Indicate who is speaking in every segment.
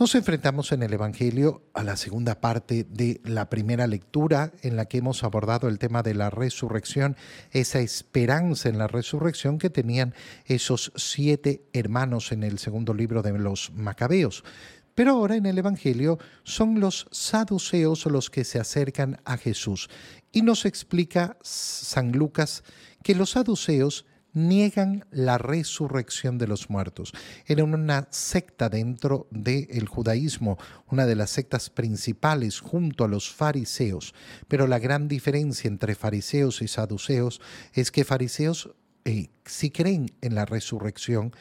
Speaker 1: Nos enfrentamos en el Evangelio a la segunda parte de la primera lectura en la que hemos abordado el tema de la resurrección, esa esperanza en la resurrección que tenían esos siete hermanos en el segundo libro de los Macabeos. Pero ahora en el Evangelio son los saduceos los que se acercan a Jesús y nos explica San Lucas que los saduceos niegan la resurrección de los muertos. Era una secta dentro del judaísmo, una de las sectas principales junto a los fariseos. Pero la gran diferencia entre fariseos y saduceos es que fariseos eh, sí creen en la resurrección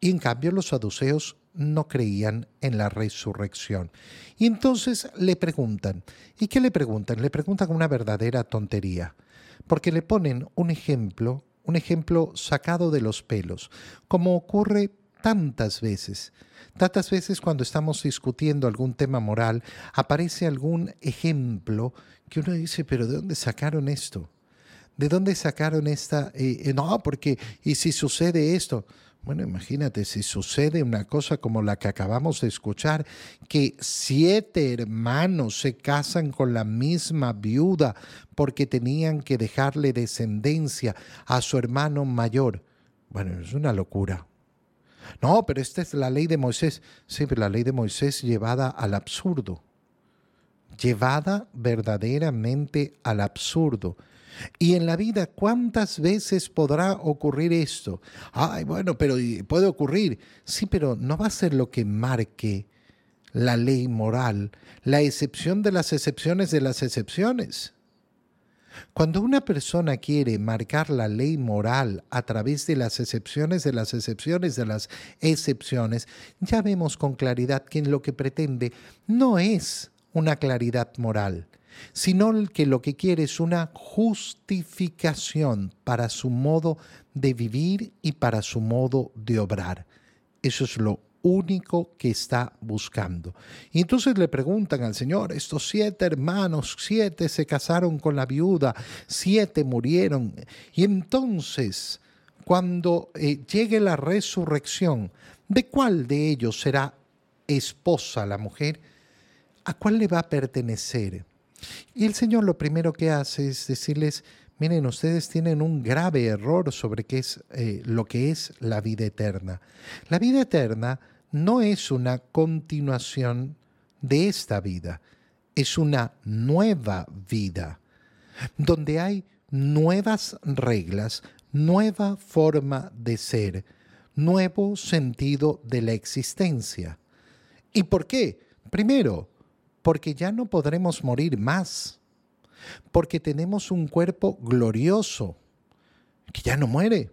Speaker 1: y en cambio los saduceos no creían en la resurrección. Y entonces le preguntan, ¿y qué le preguntan? Le preguntan una verdadera tontería, porque le ponen un ejemplo un ejemplo sacado de los pelos, como ocurre tantas veces. Tantas veces cuando estamos discutiendo algún tema moral, aparece algún ejemplo que uno dice, pero ¿de dónde sacaron esto? ¿De dónde sacaron esta? Eh, eh, no, porque, ¿y si sucede esto? Bueno, imagínate si sucede una cosa como la que acabamos de escuchar, que siete hermanos se casan con la misma viuda porque tenían que dejarle descendencia a su hermano mayor. Bueno, es una locura. No, pero esta es la ley de Moisés. Sí, pero la ley de Moisés llevada al absurdo. Llevada verdaderamente al absurdo. Y en la vida, ¿cuántas veces podrá ocurrir esto? Ay, bueno, pero puede ocurrir. Sí, pero no va a ser lo que marque la ley moral, la excepción de las excepciones de las excepciones. Cuando una persona quiere marcar la ley moral a través de las excepciones de las excepciones de las excepciones, ya vemos con claridad que lo que pretende no es una claridad moral, sino que lo que quiere es una justificación para su modo de vivir y para su modo de obrar. Eso es lo único que está buscando. Y entonces le preguntan al Señor, estos siete hermanos, siete se casaron con la viuda, siete murieron. Y entonces, cuando eh, llegue la resurrección, ¿de cuál de ellos será esposa la mujer? ¿A cuál le va a pertenecer? Y el Señor lo primero que hace es decirles, miren, ustedes tienen un grave error sobre qué es eh, lo que es la vida eterna. La vida eterna no es una continuación de esta vida, es una nueva vida, donde hay nuevas reglas, nueva forma de ser, nuevo sentido de la existencia. ¿Y por qué? Primero, porque ya no podremos morir más, porque tenemos un cuerpo glorioso que ya no muere.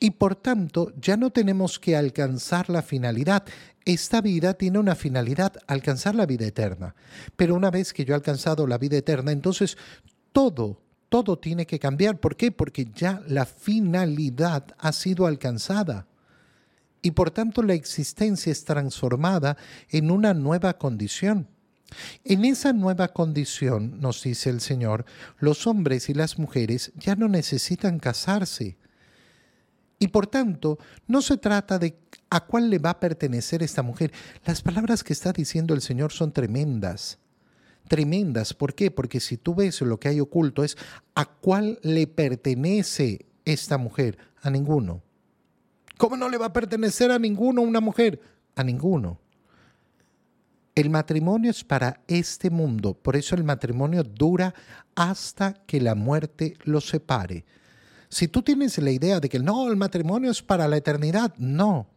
Speaker 1: Y por tanto, ya no tenemos que alcanzar la finalidad. Esta vida tiene una finalidad, alcanzar la vida eterna. Pero una vez que yo he alcanzado la vida eterna, entonces todo, todo tiene que cambiar. ¿Por qué? Porque ya la finalidad ha sido alcanzada. Y por tanto la existencia es transformada en una nueva condición. En esa nueva condición, nos dice el Señor, los hombres y las mujeres ya no necesitan casarse. Y por tanto, no se trata de a cuál le va a pertenecer esta mujer. Las palabras que está diciendo el Señor son tremendas. Tremendas. ¿Por qué? Porque si tú ves lo que hay oculto es a cuál le pertenece esta mujer. A ninguno. ¿Cómo no le va a pertenecer a ninguno una mujer? A ninguno. El matrimonio es para este mundo, por eso el matrimonio dura hasta que la muerte lo separe. Si tú tienes la idea de que no, el matrimonio es para la eternidad, no.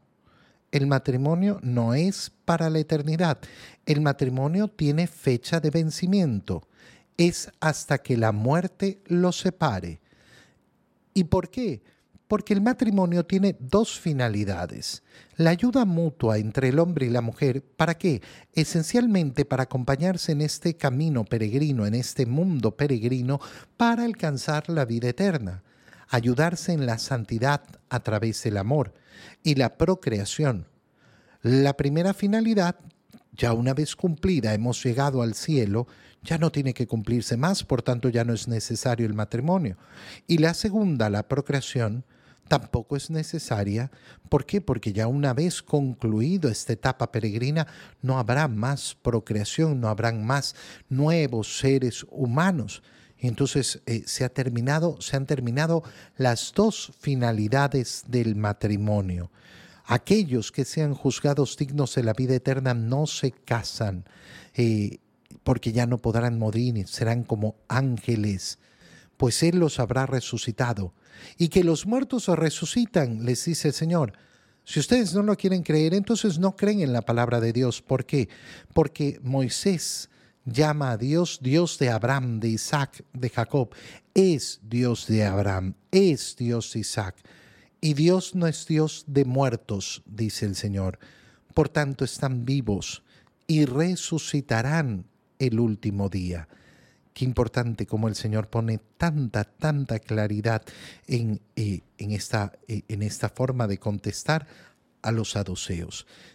Speaker 1: El matrimonio no es para la eternidad. El matrimonio tiene fecha de vencimiento. Es hasta que la muerte lo separe. ¿Y por qué? Porque el matrimonio tiene dos finalidades. La ayuda mutua entre el hombre y la mujer, ¿para qué? Esencialmente para acompañarse en este camino peregrino, en este mundo peregrino, para alcanzar la vida eterna. Ayudarse en la santidad a través del amor y la procreación. La primera finalidad, ya una vez cumplida, hemos llegado al cielo, ya no tiene que cumplirse más, por tanto ya no es necesario el matrimonio. Y la segunda, la procreación, tampoco es necesaria. ¿Por qué? Porque ya una vez concluido esta etapa peregrina, no habrá más procreación, no habrán más nuevos seres humanos. Entonces eh, se, ha terminado, se han terminado las dos finalidades del matrimonio. Aquellos que sean juzgados dignos de la vida eterna no se casan, eh, porque ya no podrán morir, serán como ángeles, pues Él los habrá resucitado. Y que los muertos resucitan, les dice el Señor. Si ustedes no lo quieren creer, entonces no creen en la palabra de Dios. ¿Por qué? Porque Moisés llama a Dios Dios de Abraham, de Isaac, de Jacob. Es Dios de Abraham, es Dios de Isaac. Y Dios no es Dios de muertos, dice el Señor. Por tanto, están vivos y resucitarán el último día. Qué importante como el Señor pone tanta, tanta claridad en, eh, en, esta, eh, en esta forma de contestar a los saduceos.